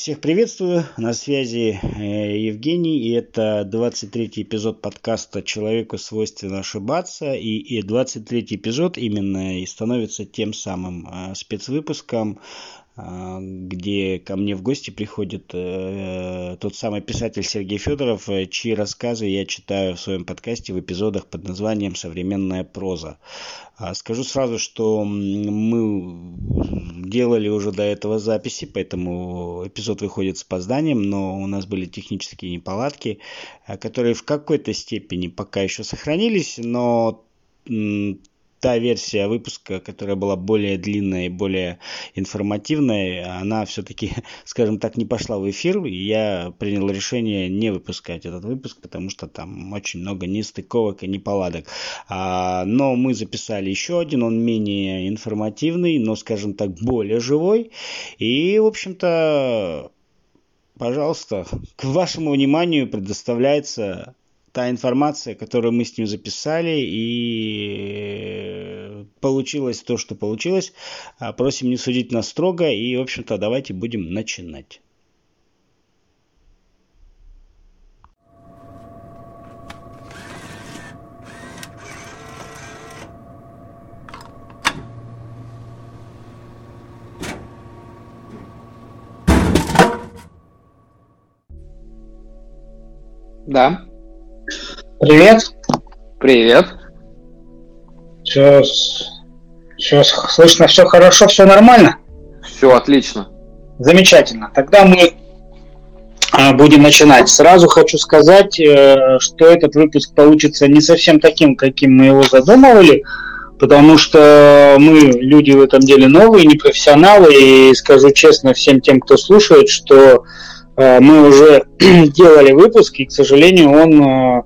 Всех приветствую, на связи э, Евгений, и это 23-й эпизод подкаста «Человеку свойственно ошибаться», и 23-й эпизод именно и становится тем самым э, спецвыпуском, где ко мне в гости приходит тот самый писатель Сергей Федоров, чьи рассказы я читаю в своем подкасте в эпизодах под названием «Современная проза». А скажу сразу, что мы делали уже до этого записи, поэтому эпизод выходит с опозданием, но у нас были технические неполадки, а, которые в какой-то степени пока еще сохранились, но та версия выпуска, которая была более длинная и более информативная, она все-таки, скажем так, не пошла в эфир, и я принял решение не выпускать этот выпуск, потому что там очень много нестыковок и неполадок. А, но мы записали еще один, он менее информативный, но, скажем так, более живой. И, в общем-то, пожалуйста, к вашему вниманию предоставляется та информация, которую мы с ним записали, и получилось то, что получилось. А, просим не судить нас строго, и, в общем-то, давайте будем начинать. Да. Привет. Привет. Все, все слышно, все хорошо, все нормально? Все отлично. Замечательно. Тогда мы а, будем начинать. Сразу хочу сказать, э, что этот выпуск получится не совсем таким, каким мы его задумывали, потому что мы люди в этом деле новые, не профессионалы, и скажу честно всем тем, кто слушает, что э, мы уже делали выпуск, и, к сожалению, он э,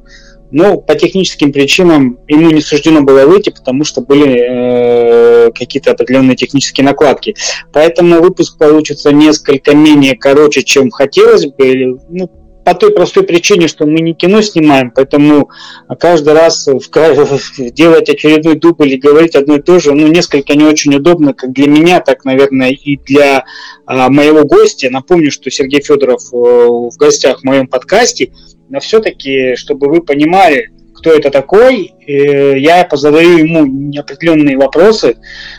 но по техническим причинам ему не суждено было выйти, потому что были э, какие-то определенные технические накладки. Поэтому выпуск получится несколько менее короче, чем хотелось бы. Ну, по той простой причине, что мы не кино снимаем, поэтому каждый раз делать очередной дубль и говорить одно и то же, ну, несколько не очень удобно, как для меня, так, наверное, и для а, моего гостя. Напомню, что Сергей Федоров э, в гостях в моем подкасте – но все-таки, чтобы вы понимали, кто это такой, э, я позадаю ему определенные вопросы,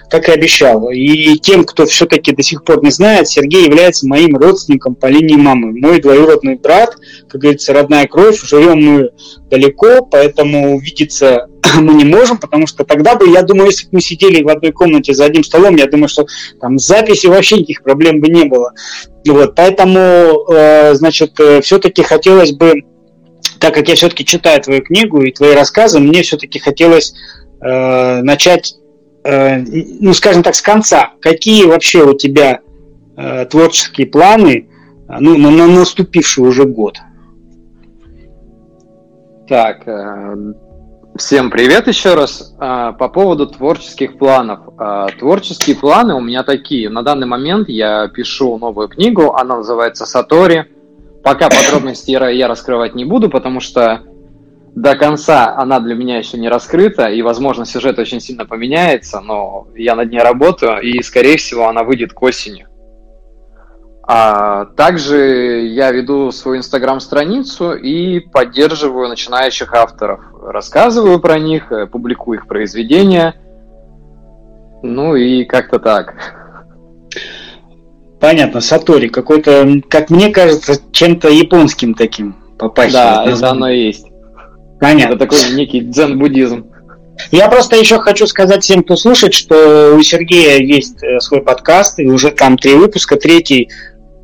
как и обещал. И тем, кто все-таки до сих пор не знает, Сергей является моим родственником по линии мамы. Мой двоюродный брат, как говорится, родная кровь. Живем мы далеко, поэтому увидеться мы не можем, потому что тогда бы, я думаю, если бы мы сидели в одной комнате за одним столом, я думаю, что там с записью вообще никаких проблем бы не было. Вот, поэтому, э, значит, э, все-таки хотелось бы так как я все-таки читаю твою книгу и твои рассказы, мне все-таки хотелось э, начать, э, ну, скажем так, с конца. Какие вообще у тебя э, творческие планы ну, на, на наступивший уже год? Так, э, всем привет еще раз. Э, по поводу творческих планов. Э, творческие планы у меня такие. На данный момент я пишу новую книгу, она называется «Сатори». Пока подробности я раскрывать не буду, потому что до конца она для меня еще не раскрыта, и, возможно, сюжет очень сильно поменяется, но я над ней работаю, и, скорее всего, она выйдет к осени. А также я веду свою инстаграм-страницу и поддерживаю начинающих авторов. Рассказываю про них, э, публикую их произведения. Ну и как-то так. Понятно, Сатори какой-то, как мне кажется, чем-то японским таким попасть. Да, это оно и есть. Понятно. Это такой некий дзен-буддизм. Я просто еще хочу сказать всем, кто слушает, что у Сергея есть э, свой подкаст, и уже там три выпуска. Третий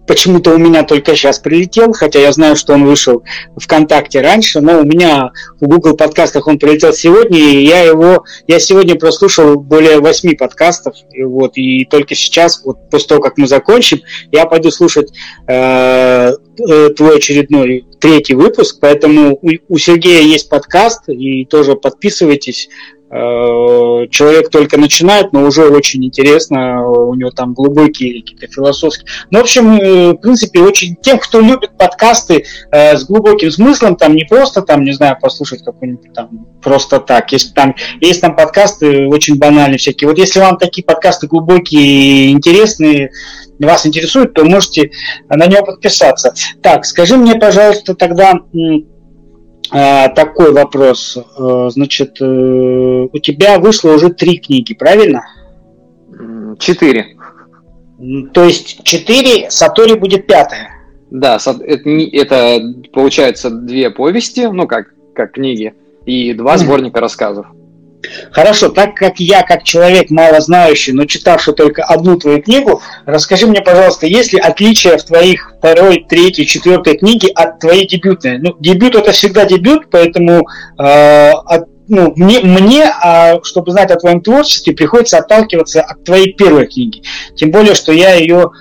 почему-то у меня только сейчас прилетел, хотя я знаю, что он вышел ВКонтакте раньше, но у меня в Google подкастах он прилетел сегодня, и я его, я сегодня прослушал более восьми подкастов, и вот, и только сейчас, вот после того, как мы закончим, я пойду слушать э, э, твой очередной третий выпуск, поэтому у, у Сергея есть подкаст, и тоже подписывайтесь, человек только начинает, но уже очень интересно, у него там глубокие какие-то философские. Ну, в общем, э, в принципе, очень тем, кто любит подкасты э, с глубоким смыслом, там не просто там, не знаю, послушать какой-нибудь там просто так. Есть там, есть там подкасты очень банальные всякие. Вот если вам такие подкасты глубокие и интересные, вас интересуют, то можете на него подписаться. Так, скажи мне, пожалуйста, тогда такой вопрос. Э, значит, э, у тебя вышло уже три книги, правильно? Четыре. То есть четыре, Сатори будет пятая. Да, это, это получается две повести, ну как, как книги, и два сборника рассказов. Хорошо, так как я, как человек мало знающий, но читавший только одну твою книгу, расскажи мне, пожалуйста, есть ли отличия в твоих второй, третьей, четвертой книге от твоей дебютной? Ну, дебют это всегда дебют, поэтому э, от, ну, мне, мне а, чтобы знать о твоем творчестве, приходится отталкиваться от твоей первой книги. Тем более, что я ее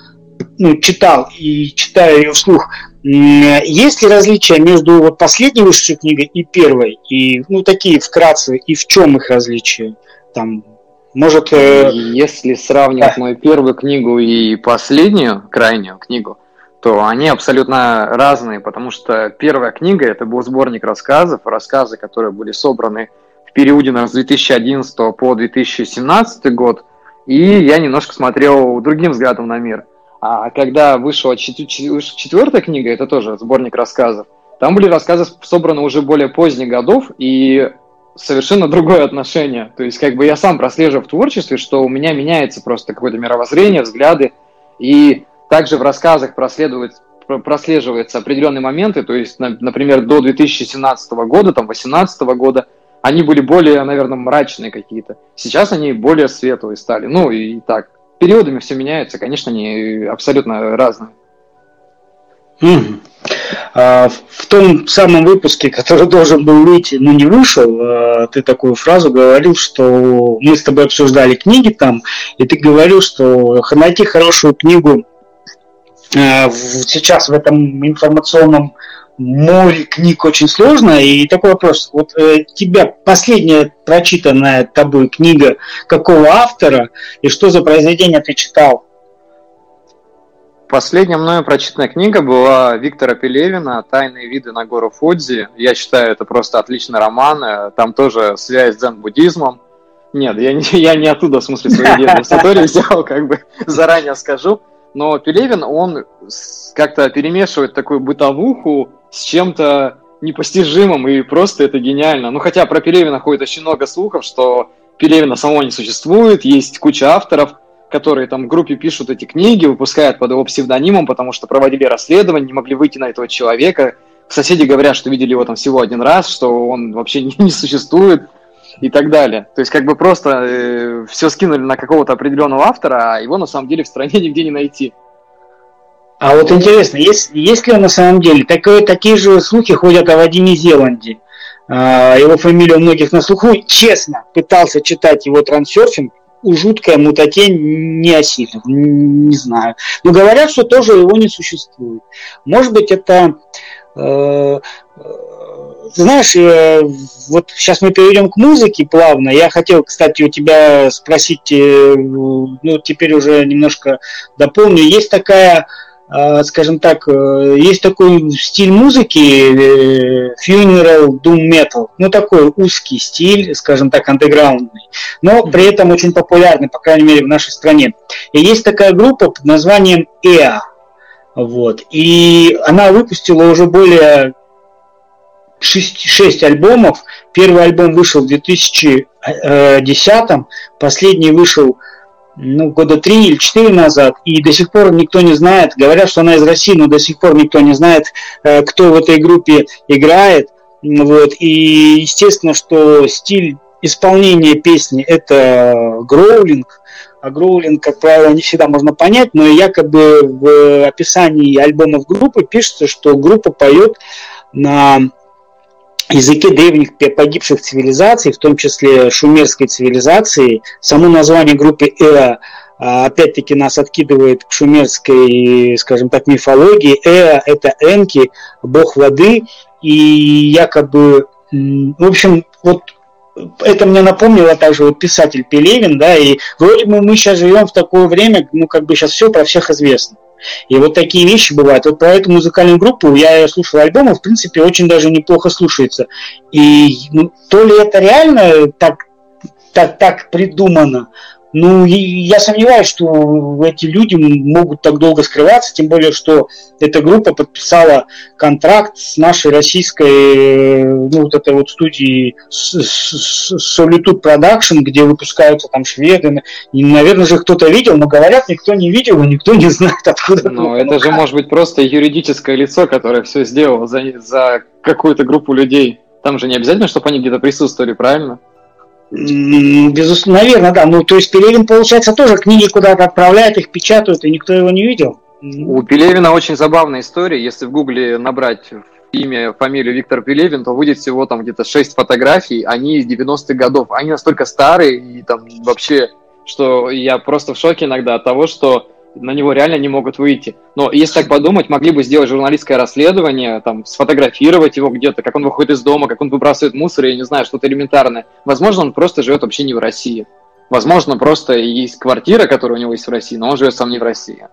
ну, читал и читаю ее вслух. Есть ли различия между вот последней высшей книгой и первой? И, ну, такие вкратце, и в чем их различия? Там, может... Э... Если сравнивать мою первую книгу и последнюю, крайнюю книгу, то они абсолютно разные, потому что первая книга это был сборник рассказов, рассказы, которые были собраны в периоде с 2011 по 2017 год, и я немножко смотрел другим взглядом на мир. А когда вышла четвертая книга, это тоже сборник рассказов, там были рассказы собраны уже более поздних годов и совершенно другое отношение. То есть как бы я сам прослеживаю в творчестве, что у меня меняется просто какое-то мировоззрение, взгляды. И также в рассказах прослеживаются определенные моменты. То есть, например, до 2017 года, там, 2018 года, они были более, наверное, мрачные какие-то. Сейчас они более светлые стали. Ну и так периодами все меняется, конечно, они абсолютно разные. А, в том самом выпуске, который должен был выйти, но не вышел, а, ты такую фразу говорил, что мы с тобой обсуждали книги там, и ты говорил, что найти хорошую книгу а, сейчас в этом информационном море книг очень сложно. И такой вопрос. Вот э, тебя последняя прочитанная тобой книга какого автора и что за произведение ты читал? Последняя мною прочитанная книга была Виктора Пелевина «Тайные виды на гору Фудзи». Я считаю, это просто отличный роман. Там тоже связь с дзен-буддизмом. Нет, я не, я не оттуда, в смысле, свою идею в взял, как бы заранее скажу. Но Пелевин, он как-то перемешивает такую бытовуху с чем-то непостижимым, и просто это гениально. Ну, хотя про Пелевина ходит очень много слухов, что Пелевина самого не существует, есть куча авторов, которые там в группе пишут эти книги, выпускают под его псевдонимом, потому что проводили расследование, не могли выйти на этого человека. Соседи говорят, что видели его там всего один раз, что он вообще не, не существует и так далее. То есть как бы просто э, все скинули на какого-то определенного автора, а его на самом деле в стране нигде не найти. А вот интересно, есть, есть ли он на самом деле? Такое, такие же слухи ходят о Вадиме Зеланде. А, его фамилия у многих на слуху. Честно, пытался читать его трансерфинг, у жуткая мутатень не осилил, не знаю. Но говорят, что тоже его не существует. Может быть, это... Э, знаешь, э, вот сейчас мы перейдем к музыке плавно. Я хотел, кстати, у тебя спросить, э, ну, теперь уже немножко дополню. Есть такая скажем так, э, есть такой стиль музыки э, funeral doom metal, ну такой узкий стиль, скажем так, андеграундный, но при этом очень популярный, по крайней мере, в нашей стране. И есть такая группа под названием EA, вот, и она выпустила уже более 6, 6 альбомов. Первый альбом вышел в 2010, последний вышел ну, года три или четыре назад, и до сих пор никто не знает, говорят, что она из России, но до сих пор никто не знает, э, кто в этой группе играет. Вот. И естественно, что стиль исполнения песни – это гроулинг, а гроулинг, как правило, не всегда можно понять, но якобы в описании альбомов группы пишется, что группа поет на языке древних погибших цивилизаций, в том числе шумерской цивилизации. Само название группы Эа опять-таки нас откидывает к шумерской, скажем так, мифологии. Эа – это Энки, бог воды, и якобы, в общем, вот это мне напомнило также вот писатель Пелевин, да, и вроде бы мы сейчас живем в такое время, ну, как бы сейчас все про всех известно. И вот такие вещи бывают. Вот про эту музыкальную группу я слушал альбомы, в принципе, очень даже неплохо слушается. И ну, то ли это реально так, так, так придумано, ну, я сомневаюсь, что эти люди могут так долго скрываться, тем более, что эта группа подписала контракт с нашей российской, ну, вот этой вот студией Solitude Production, где выпускаются там шведы. И, наверное же кто-то видел, но говорят, никто не видел, и никто не знает, откуда. Ну, это же может быть просто юридическое лицо, которое все сделало за, за какую-то группу людей. Там же не обязательно, чтобы они где-то присутствовали, правильно? Безусловно, наверное, да. Ну, то есть Пелевин, получается, тоже книги куда-то отправляет, их печатают, и никто его не видел. У Пелевина очень забавная история. Если в Гугле набрать имя, фамилию Виктор Пелевин, то будет всего там где-то 6 фотографий, они из 90-х годов. Они настолько старые и там вообще, что я просто в шоке иногда от того, что на него реально не могут выйти. Но если так подумать, могли бы сделать журналистское расследование, там, сфотографировать его где-то, как он выходит из дома, как он выбрасывает мусор, я не знаю, что-то элементарное. Возможно, он просто живет вообще не в России. Возможно, просто есть квартира, которая у него есть в России, но он живет сам не в России.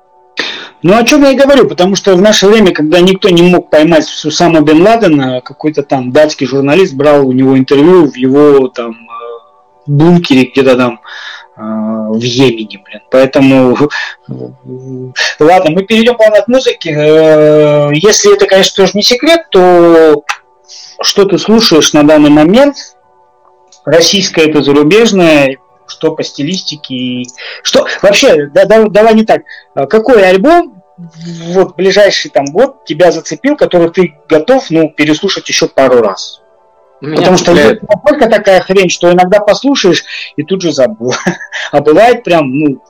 Ну, о чем я и говорю, потому что в наше время, когда никто не мог поймать Сусама Бен Ладена, какой-то там датский журналист брал у него интервью в его там э, бункере где-то там в Йемене, блин. Поэтому, ладно, мы перейдем плавно к музыке. Э, если это, конечно, тоже не секрет, то что ты слушаешь на данный момент? Российское это зарубежное, что по стилистике, что вообще, да, да, давай не так, какой альбом вот ближайший там год тебя зацепил, который ты готов, ну, переслушать еще пару раз? Меня Потому что настолько такая хрень, что иногда послушаешь и тут же забыл. А бывает прям, ну,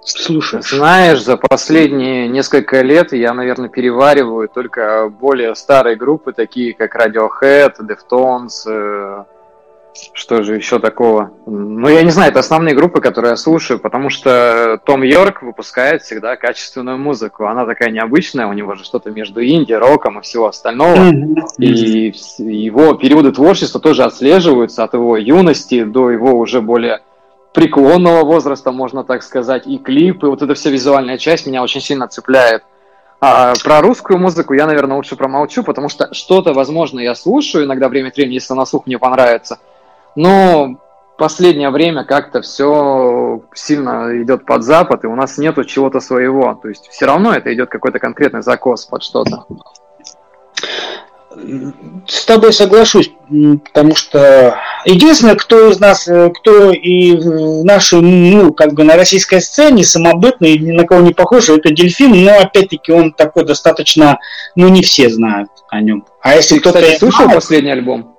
слушай. Знаешь, за последние несколько лет я, наверное, перевариваю только более старые группы, такие как Radiohead, Deftones, э, что же еще такого? Ну, я не знаю, это основные группы, которые я слушаю, потому что Том Йорк выпускает всегда качественную музыку. Она такая необычная, у него же что-то между инди, роком и всего остального. И его периоды творчества тоже отслеживаются от его юности до его уже более преклонного возраста, можно так сказать, и клипы, вот эта вся визуальная часть меня очень сильно цепляет. А про русскую музыку я, наверное, лучше промолчу, потому что что-то, возможно, я слушаю иногда время от времени, если на слух мне понравится. Но последнее время как-то все сильно идет под запад, и у нас нету чего-то своего. То есть все равно это идет какой-то конкретный закос под что-то. С тобой соглашусь, потому что единственное, кто из нас, э, кто и в нашей, ну, как бы на российской сцене самобытный, ни на кого не похож, это Дельфин, но опять-таки он такой достаточно, ну, не все знают о нем. А если кто-то... слышал знает, последний альбом?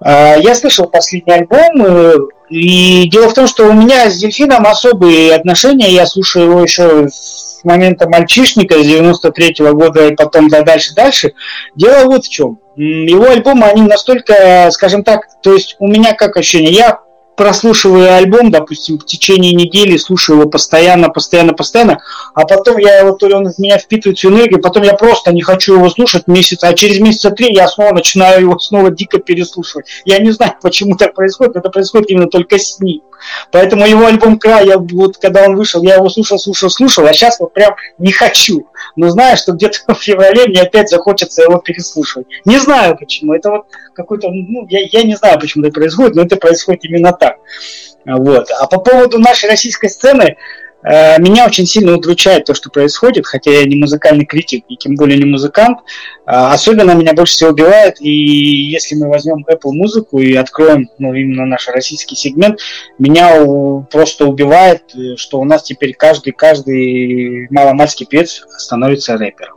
А, я слышал последний альбом, э, и дело в том, что у меня с Дельфином особые отношения, я слушаю его еще с момента мальчишника, с 93-го года и потом да дальше-дальше. Дело вот в чем. Его альбомы, они настолько, скажем так, то есть у меня как ощущение, я прослушиваю альбом, допустим, в течение недели, слушаю его постоянно, постоянно, постоянно, а потом я его, то ли он в меня впитывает всю энергию, потом я просто не хочу его слушать месяц, а через месяца три я снова начинаю его снова дико переслушивать. Я не знаю, почему так происходит, это происходит именно только с ним. Поэтому его альбом «Край», я, вот когда он вышел, я его слушал, слушал, слушал, а сейчас вот прям не хочу. Но знаю, что где-то в феврале мне опять захочется его переслушивать. Не знаю почему. Это вот какой-то, ну, я, я не знаю, почему это происходит, но это происходит именно так. Вот. А по поводу нашей российской сцены, Э, меня очень сильно удручает то, что происходит, хотя я не музыкальный критик и тем более не музыкант. Э, особенно меня больше всего убивает, и если мы возьмем Apple музыку и откроем ну, именно наш российский сегмент, меня просто убивает, э, что у нас теперь каждый, каждый маломальский певец становится рэпером.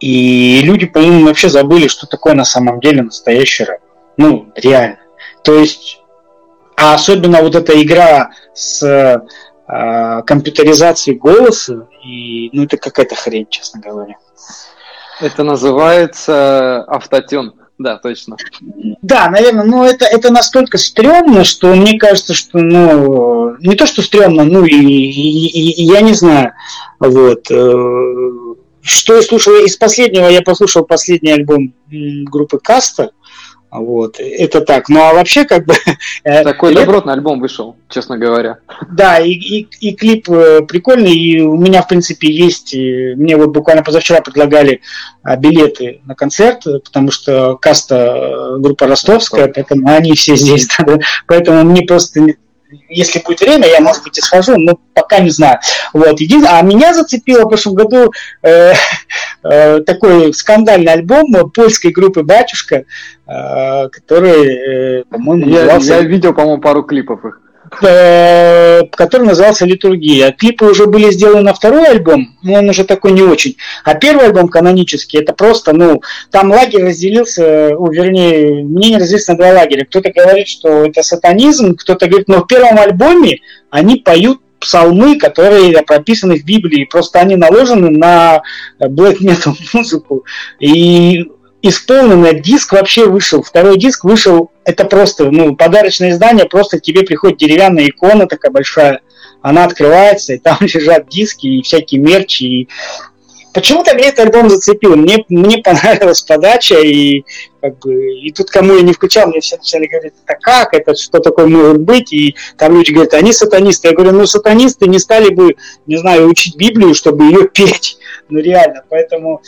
И люди, по-моему, вообще забыли, что такое на самом деле настоящий рэп. Ну, реально. То есть, а особенно вот эта игра с а, компьютеризации голоса, и ну это какая-то хрень, честно говоря. Это называется автотюн. Да, точно. Да, наверное, но это, это настолько стрёмно, что мне кажется, что, ну, не то, что стрёмно, ну, и, и, и, и я не знаю, вот. Э, что я слушал из последнего, я послушал последний альбом группы Каста, Вот, это так. Ну а вообще как бы... Э, Такой лет... добротный альбом вышел, честно говоря. Да, и, и, и клип э, прикольный, и у меня, в принципе, есть... Мне вот буквально позавчера предлагали а, билеты на концерт, потому что каста э, группа ростовская, поэтому они все здесь. Да, поэтому мне просто если будет время, я, может быть, и схожу, но пока не знаю. Вот. А меня зацепило в прошлом году э, э, такой скандальный альбом польской группы «Батюшка», э, который, э, по-моему, назывался... Я, я видел, по-моему, пару клипов их. Э, который назывался «Литургия». Клипы уже были сделаны на второй альбом, но он уже такой не очень. А первый альбом канонический, это просто, ну, там лагерь разделился, ну, вернее, мнение разделилось на два лагеря. Кто-то говорит, что это сатанизм, кто-то говорит, но в первом альбоме они поют псалмы, которые прописаны в Библии, просто они наложены на black metal музыку. И исполненный диск вообще вышел. Второй диск вышел, это просто ну, подарочное издание, просто к тебе приходит деревянная икона такая большая, она открывается, и там лежат диски и всякие мерчи. И... Почему-то меня этот альбом зацепил. Мне, мне понравилась подача, и как бы, и тут кому я не включал, мне все начали говорить, это как, это что такое может быть, и там люди говорят, они сатанисты. Я говорю, ну сатанисты не стали бы, не знаю, учить Библию, чтобы ее петь. Ну реально, поэтому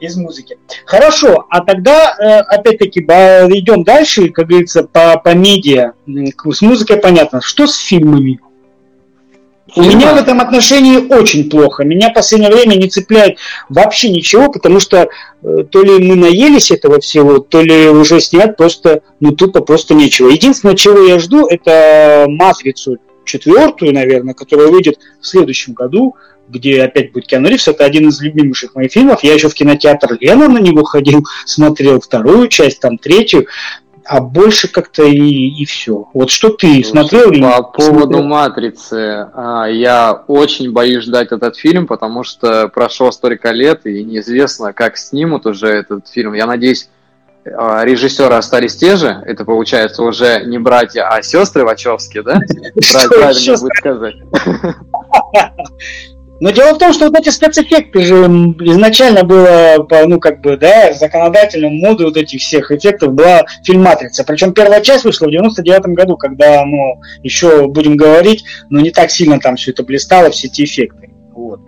из музыки. Хорошо, а тогда, э, опять-таки, идем дальше, как говорится, по, по медиа. С музыкой понятно. Что с фильмами? У меня в этом отношении очень плохо. Меня в последнее время не цепляет вообще ничего, потому что э, то ли мы наелись этого всего, то ли уже снять просто, ну тупо просто нечего. Единственное, чего я жду, это «Матрицу» четвертую, наверное, которая выйдет в следующем году где опять будет Киану Ривз, это один из любимейших моих фильмов. Я еще в кинотеатр Лена на него ходил, смотрел вторую часть, там третью, а больше как-то и, и все. Вот что ты смотрел? По поводу смотрел? «Матрицы», а, я очень боюсь ждать этот фильм, потому что прошло столько лет, и неизвестно, как снимут уже этот фильм. Я надеюсь, а, режиссеры остались те же, это получается уже не братья, а сестры Вачовски, да? Правильно будет сказать. Но дело в том, что вот эти спецэффекты же изначально было, ну, как бы, да, законодательным моды вот этих всех эффектов была фильм «Матрица». Причем первая часть вышла в 99 году, когда, ну, еще, будем говорить, ну, не так сильно там все это блистало, все эти эффекты. Вот.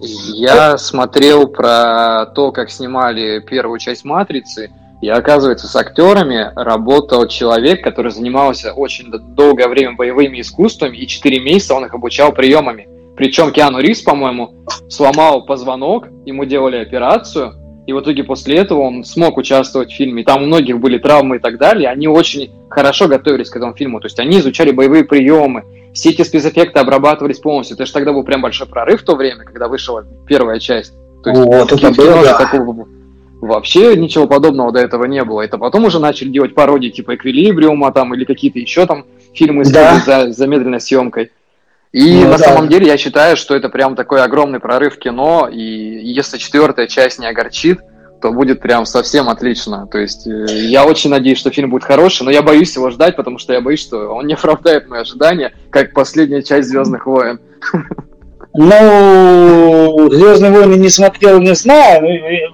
Я смотрел про то, как снимали первую часть «Матрицы», и оказывается, с актерами работал человек, который занимался очень долгое время боевыми искусствами, и 4 месяца он их обучал приемами. Причем Киану Ривз, по-моему, сломал позвонок, ему делали операцию, и в итоге после этого он смог участвовать в фильме. Там у многих были травмы и так далее. Они очень хорошо готовились к этому фильму. То есть они изучали боевые приемы, все эти спецэффекты обрабатывались полностью. Это же тогда был прям большой прорыв в то время, когда вышла первая часть. То есть вот, это было, да. такого вообще ничего подобного до этого не было. Это потом уже начали делать пародии типа Эквилибриума там или какие-то еще там фильмы да. за замедленной съемкой. И ну, на да. самом деле я считаю, что это прям такой огромный прорыв кино, и если четвертая часть не огорчит, то будет прям совсем отлично. То есть э, я очень надеюсь, что фильм будет хороший, но я боюсь его ждать, потому что я боюсь, что он не оправдает мои ожидания, как последняя часть Звездных войн. Ну, Звездные войны не смотрел, не знаю.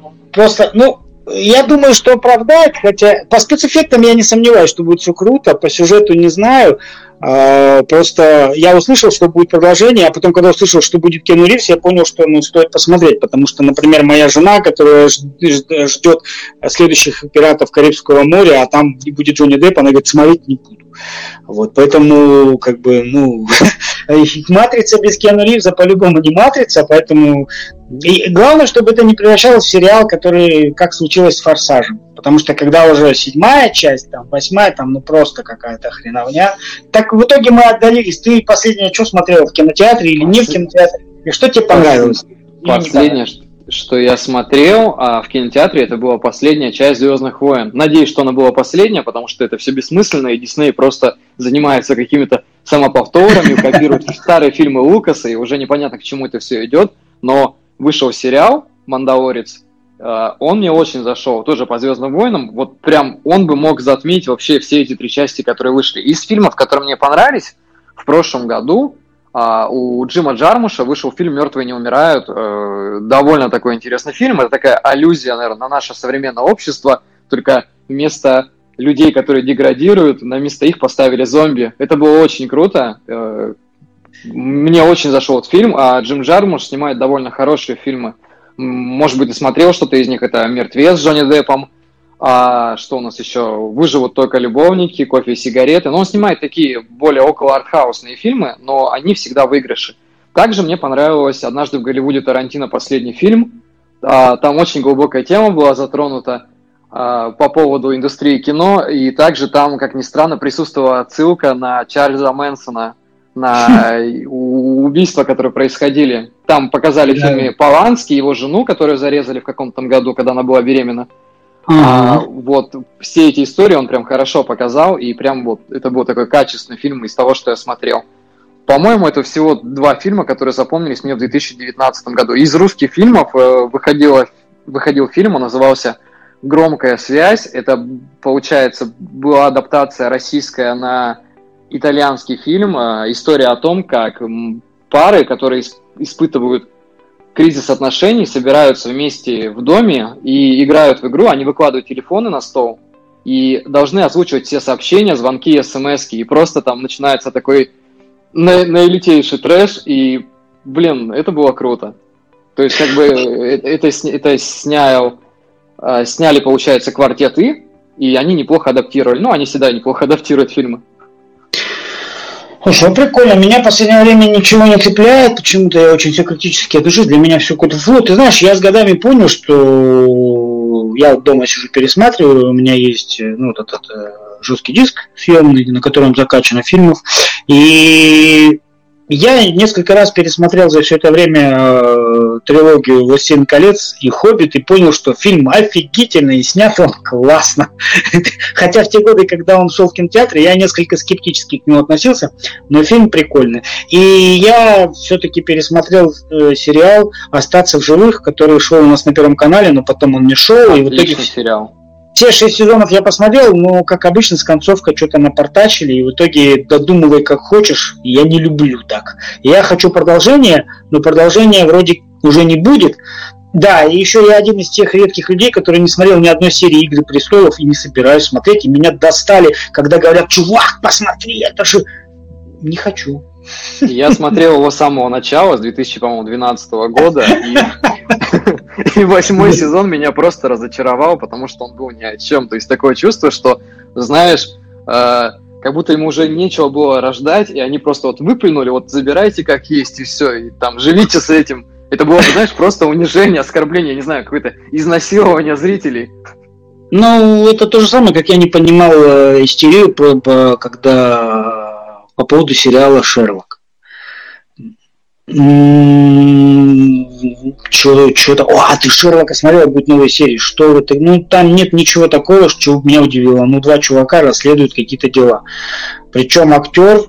Ну, просто, ну, я думаю, что оправдает, хотя по спецэффектам я не сомневаюсь, что будет все круто, по сюжету не знаю. А, просто я услышал, что будет продолжение, а потом, когда услышал, что будет Кену Ривз, я понял, что ну, стоит посмотреть, потому что, например, моя жена, которая ждет следующих пиратов Карибского моря, а там будет Джонни Депп, она говорит, смотреть не буду. Вот, поэтому, как бы, ну, матрица без Киану Ривза по-любому не матрица, поэтому и главное, чтобы это не превращалось в сериал, который, как случилось с Форсажем. Потому что когда уже седьмая часть, там, восьмая, там, ну просто какая-то хреновня. Так в итоге мы отдалились. Ты последнее что смотрел в кинотеатре или не в кинотеатре? И что тебе понравилось? Последнее, что я смотрел а в кинотеатре, это была последняя часть Звездных войн. Надеюсь, что она была последняя, потому что это все бессмысленно, и Дисней просто занимается какими-то самоповторами, копирует старые фильмы Лукаса, и уже непонятно, к чему это все идет. Но вышел сериал «Мандалорец», э, он мне очень зашел, тоже по «Звездным войнам». Вот прям он бы мог затмить вообще все эти три части, которые вышли. Из фильмов, которые мне понравились, в прошлом году а, у Джима Джармуша вышел фильм «Мертвые не умирают». Э, довольно такой интересный фильм. Это такая аллюзия, наверное, на наше современное общество, только вместо людей, которые деградируют, на место их поставили зомби. Это было очень круто. Мне очень зашел этот фильм, а Джим Джармуш снимает довольно хорошие фильмы. Может быть, ты смотрел что-то из них. Это «Мертвец» с Джонни Деппом. А что у нас еще? «Выживут только любовники», «Кофе и сигареты». Но он снимает такие более около артхаусные фильмы, но они всегда выигрыши. Также мне понравилось «Однажды в Голливуде» Тарантино последний фильм. А, там очень глубокая тема была затронута а, по поводу индустрии кино, и также там, как ни странно, присутствовала отсылка на Чарльза Мэнсона, на убийства, которые происходили. Там показали в фильме Полански, его жену, которую зарезали в каком-то там году, когда она была беременна. А, вот все эти истории он прям хорошо показал, и прям вот это был такой качественный фильм из того, что я смотрел. По-моему, это всего два фильма, которые запомнились мне в 2019 году. Из русских фильмов э, выходило, выходил фильм, он назывался «Громкая связь». Это, получается, была адаптация российская на итальянский фильм. Э, история о том, как пары, которые испытывают кризис отношений, собираются вместе в доме и играют в игру, они выкладывают телефоны на стол и должны озвучивать все сообщения, звонки, смс, и просто там начинается такой на, наилитейший трэш, и, блин, это было круто. То есть, как бы, э, это, это снял, а, сняли, получается, квартеты, и они неплохо адаптировали. Ну, они всегда неплохо адаптируют фильмы. Слушай, ну прикольно. Меня в последнее время ничего не цепляет. Почему-то я очень все критически отношусь. Для меня все какой-то флот. Ты знаешь, я с годами понял, что я дома сижу пересматриваю. У меня есть э, ну, вот этот э, жесткий диск съемный, на котором закачано фильмов. И я несколько раз пересмотрел за все это время э, трилогию «Властелин колец» и «Хоббит» и понял, что фильм офигительный и снят он классно. Хотя в те годы, когда он шел в кинотеатре, я несколько скептически к нему относился, но фильм прикольный. И я все-таки пересмотрел э, сериал «Остаться в живых», который шел у нас на Первом канале, но потом он не шел. Отличный и в итоге... сериал все шесть сезонов я посмотрел, но, как обычно, с концовкой что-то напортачили, и в итоге додумывай как хочешь, я не люблю так. Я хочу продолжение, но продолжения вроде уже не будет. Да, и еще я один из тех редких людей, который не смотрел ни одной серии «Игры престолов» и не собираюсь смотреть, и меня достали, когда говорят, чувак, посмотри, это же... Не хочу. Я смотрел его с самого начала, с 2012 года, и, восьмой сезон меня просто разочаровал, потому что он был ни о чем. То есть такое чувство, что, знаешь, э, как будто ему уже нечего было рождать, и они просто вот выплюнули, вот забирайте как есть, и все, и там живите с этим. Это было, знаешь, просто унижение, оскорбление, не знаю, какое-то изнасилование зрителей. Ну, это то же самое, как я не понимал э, истерию, когда по поводу сериала «Шерлок». Что-то, о, а ты Шерлока смотрел, будет новая серия, что это? Ну, там нет ничего такого, что меня удивило. Ну, два чувака расследуют какие-то дела. Причем актер,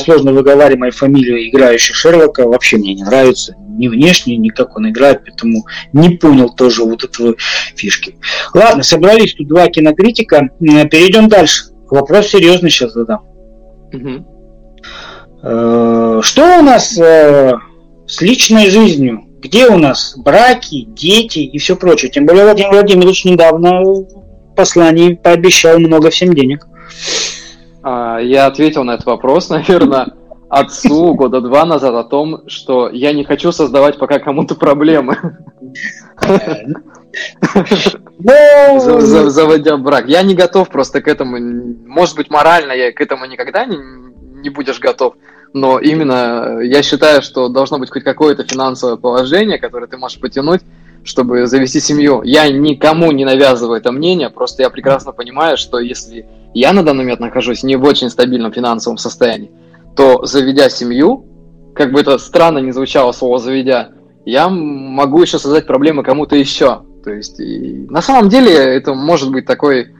сложно выговариваемой фамилией, играющий Шерлока, вообще мне не нравится. Ни внешне, ни как он играет, поэтому не понял тоже вот этого фишки. Ладно, собрались тут два кинокритика. Перейдем дальше. Вопрос серьезный сейчас задам. Угу. Э, что у нас э, с личной жизнью? Где у нас браки, дети и все прочее? Тем более Владимир Владимирович недавно в послании пообещал много всем денег. А, я ответил на этот вопрос, наверное, отцу года два назад о том, что я не хочу создавать пока кому-то проблемы. Заводя брак. Я не готов просто к этому. Может быть, морально я к этому никогда не, не будешь готов. Но именно я считаю, что должно быть хоть какое-то финансовое положение, которое ты можешь потянуть, чтобы завести семью. Я никому не навязываю это мнение, просто я прекрасно понимаю, что если я на данный момент нахожусь не в очень стабильном финансовом состоянии, то заведя семью, как бы это странно не звучало слово «заведя», я могу еще создать проблемы кому-то еще. То есть, и на самом деле, это может быть такой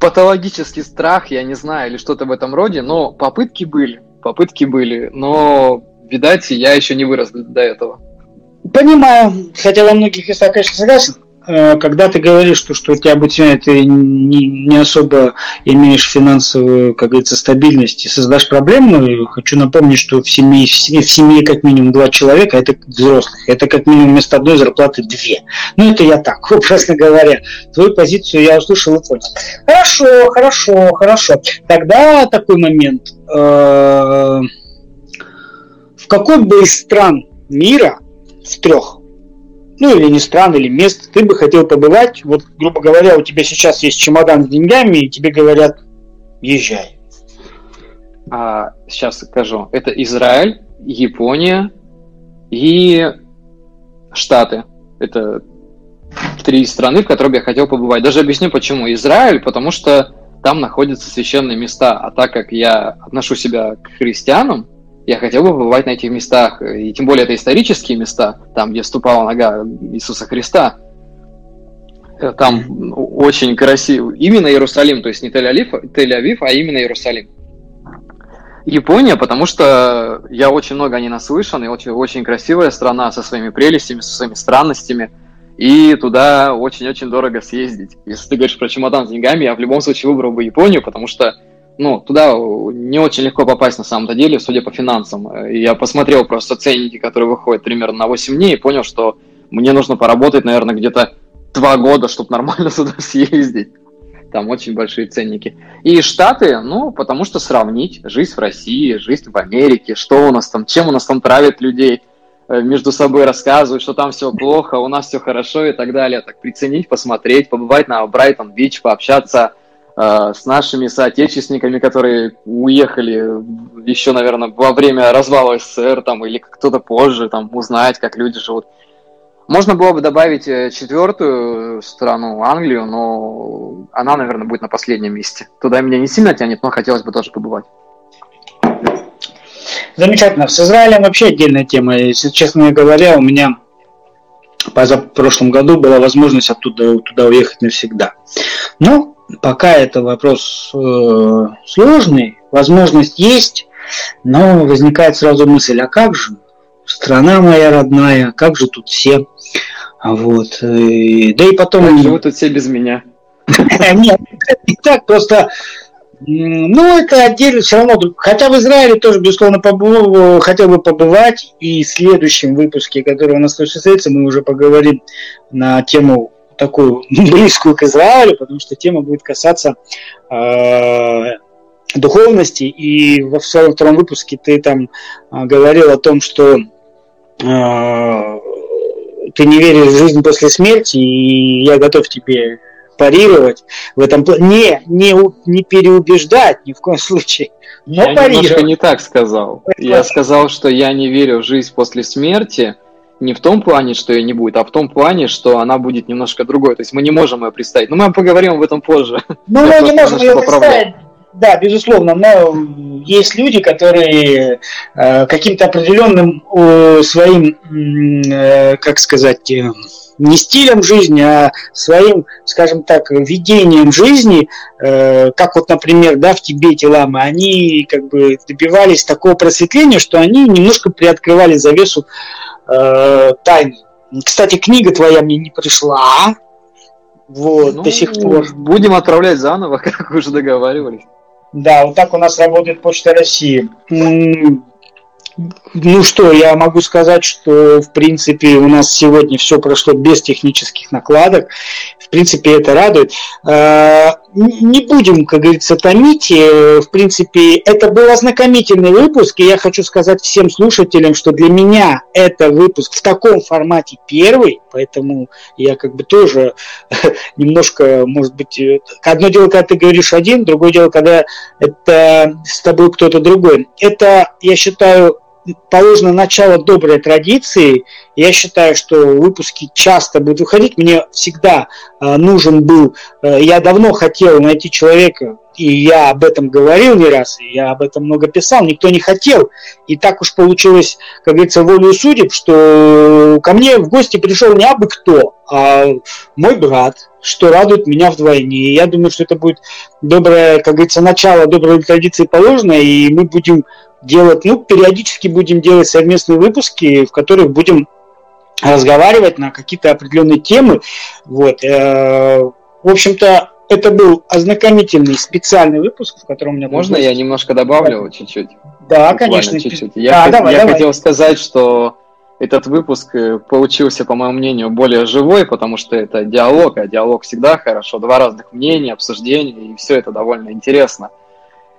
патологический страх, я не знаю, или что-то в этом роде, но попытки были, попытки были, но, видать, я еще не вырос до этого. Понимаю, хотя во многих местах, конечно, согласен. Э, когда ты говоришь, что, что у тебя обучение, ты не, не особо имеешь финансовую, как говорится, стабильность и создашь проблему, хочу напомнить, что в семье, в семье, в семье как минимум два человека, это взрослых, это как минимум вместо одной зарплаты две. Ну, это я так, образно говоря. Твою позицию я услышал и понял. Хорошо, хорошо, хорошо. Тогда такой момент. Э, в какой бы из стран мира, в трех, ну или не стран, или мест, ты бы хотел побывать, вот, грубо говоря, у тебя сейчас есть чемодан с деньгами, и тебе говорят, езжай. А, сейчас скажу. Это Израиль, Япония и Штаты. Это три страны, в которых я хотел побывать. Даже объясню почему. Израиль, потому что там находятся священные места. А так как я отношу себя к христианам, я хотел бы побывать на этих местах. И тем более это исторические места, там, где ступала нога Иисуса Христа. Там очень красиво. Именно Иерусалим, то есть не Тель-Авив, Тель-Авив а именно Иерусалим. Япония, потому что я очень много о ней наслышан, и очень, очень красивая страна со своими прелестями, со своими странностями, и туда очень-очень дорого съездить. Если ты говоришь про чемодан с деньгами, я в любом случае выбрал бы Японию, потому что ну, туда не очень легко попасть на самом-то деле, судя по финансам. Я посмотрел просто ценники, которые выходят примерно на 8 дней, и понял, что мне нужно поработать, наверное, где-то два года, чтобы нормально сюда съездить. Там очень большие ценники. И Штаты, ну, потому что сравнить жизнь в России, жизнь в Америке, что у нас там, чем у нас там травят людей, э, между собой рассказывают, что там все плохо, у нас все хорошо и так далее. Так приценить, посмотреть, побывать на Брайтон-Бич, пообщаться э, с нашими соотечественниками, которые уехали еще, наверное, во время развала СССР там, или кто-то позже, там, узнать, как люди живут. Можно было бы добавить э, четвертую страну, Англию, но она, наверное, будет на последнем месте. Туда меня не сильно тянет, но хотелось бы тоже побывать. Замечательно. С Израилем вообще отдельная тема. Если честно говоря, у меня в прошлом году была возможность оттуда туда уехать навсегда. Но пока это вопрос э, сложный, возможность есть, но возникает сразу мысль, а как же? страна моя родная, как же тут все. Вот. И, да и потом... Как живут тут все без меня. Нет, не так, просто ну, это отдельно, все равно, хотя в Израиле тоже, безусловно, побыл, хотел бы побывать, и в следующем выпуске, который у нас состоится, мы уже поговорим на тему такую близкую к Израилю, потому что тема будет касаться э, духовности, и во своем втором выпуске ты там э, говорил о том, что а, ты не веришь в жизнь после смерти, и я готов тебе парировать в этом плане. Не, не, не переубеждать ни в коем случае, но я парировать. немножко не так сказал. Я сказал, что я не верю в жизнь после смерти, не в том плане, что ее не будет, а в том плане, что она будет немножко другой. То есть мы не можем ее представить. Но мы поговорим об этом позже. Ну, мы не можем ее представить. Да, безусловно, но есть люди, которые э, каким-то определенным э, своим, э, как сказать, э, не стилем жизни, а своим, скажем так, видением жизни, э, как вот, например, да, в Тибете ламы, они как бы добивались такого просветления, что они немножко приоткрывали завесу э, тайны. Кстати, книга твоя мне не пришла, вот, ну, до сих пор. Будем отправлять заново, как уже договаривались. Да, вот так у нас работает Почта России. Ну что, я могу сказать, что в принципе у нас сегодня все прошло без технических накладок. В принципе, это радует. Не будем, как говорится, томить. Э, в принципе, это был ознакомительный выпуск, и я хочу сказать всем слушателям, что для меня это выпуск в таком формате первый, поэтому я как бы тоже немножко, может быть, э, одно дело, когда ты говоришь один, другое дело, когда это с тобой кто-то другой. Это, я считаю, положено начало доброй традиции. Я считаю, что выпуски часто будут выходить. Мне всегда э, нужен был, э, я давно хотел найти человека, и я об этом говорил не раз, и я об этом много писал, никто не хотел. И так уж получилось, как говорится, волю судеб, что ко мне в гости пришел не абы кто, а мой брат, что радует меня вдвойне. И я думаю, что это будет доброе, как говорится, начало доброй традиции положено, и мы будем делать, ну, периодически будем делать совместные выпуски, в которых будем разговаривать на какие-то определенные темы. Вот. Э, в общем-то, это был ознакомительный специальный выпуск, в котором у меня... Можно я немножко добавлю чуть-чуть? Да, Буквально конечно. Чуть-чуть. Я, да, давай, я давай. хотел сказать, что этот выпуск э, получился, по моему мнению, более живой, потому что это диалог, а диалог всегда хорошо. Два разных мнения, обсуждения, и все это довольно интересно.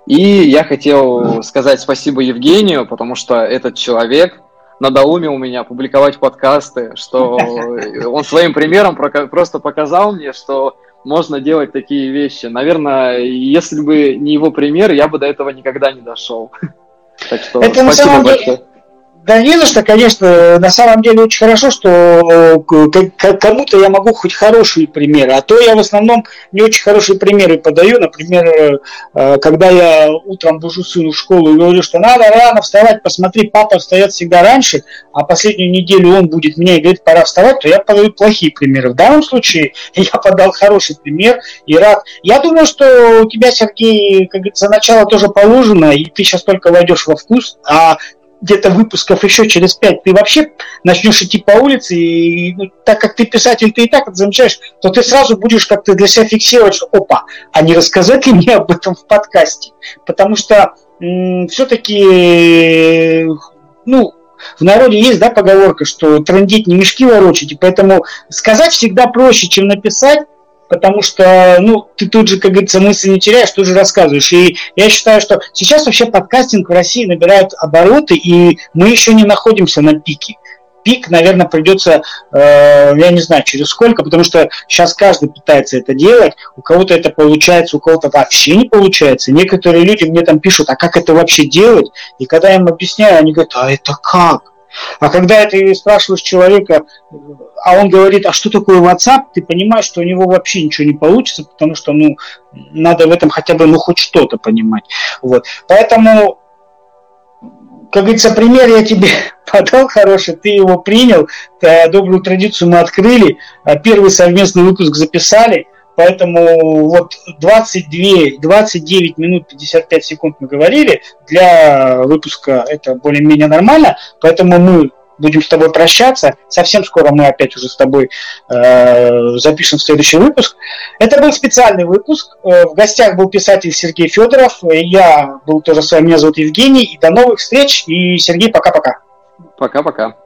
И я хотел сказать спасибо Евгению, потому что этот человек надоумил меня публиковать подкасты, что он своим примером просто показал мне, что можно делать такие вещи. Наверное, если бы не его пример, я бы до этого никогда не дошел. Так что это спасибо большое. Да не за что, конечно. На самом деле очень хорошо, что э, кому-то я могу хоть хорошие примеры, а то я в основном не очень хорошие примеры подаю. Например, э, когда я утром бужу сыну в школу и говорю, что надо рано вставать, посмотри, папа встает всегда раньше, а последнюю неделю он будет меня и говорит, пора вставать, то я подаю плохие примеры. В данном случае я подал хороший пример и рад. Я думаю, что у тебя, Сергей, как говорится, начало тоже положено, и ты сейчас только войдешь во вкус, а где-то выпусков еще через пять ты вообще начнешь идти по улице, и ну, так как ты писатель, ты и так это замечаешь, то ты сразу будешь как-то для себя фиксировать, что опа, а не рассказать ли мне об этом в подкасте? Потому что все-таки, ну, в народе есть, да, поговорка, что трендить не мешки ворочать, и поэтому сказать всегда проще, чем написать, потому что, ну, ты тут же, как говорится, мысли не теряешь, тут же рассказываешь. И я считаю, что сейчас вообще подкастинг в России набирает обороты, и мы еще не находимся на пике. Пик, наверное, придется, э, я не знаю, через сколько, потому что сейчас каждый пытается это делать, у кого-то это получается, у кого-то вообще не получается. Некоторые люди мне там пишут, а как это вообще делать? И когда я им объясняю, они говорят, а это как? А когда ты спрашиваешь человека, а он говорит, а что такое WhatsApp, ты понимаешь, что у него вообще ничего не получится, потому что, ну, надо в этом хотя бы, ну, хоть что-то понимать. Вот. Поэтому, как говорится, пример я тебе подал хороший, ты его принял, добрую традицию мы открыли, а первый совместный выпуск записали – Поэтому вот 22, 29 минут 55 секунд мы говорили. Для выпуска это более-менее нормально. Поэтому мы будем с тобой прощаться. Совсем скоро мы опять уже с тобой э, запишем следующий выпуск. Это был специальный выпуск. Э, в гостях был писатель Сергей Федоров. Я был тоже с вами. Меня зовут Евгений. И до новых встреч. И Сергей, пока-пока. Пока-пока.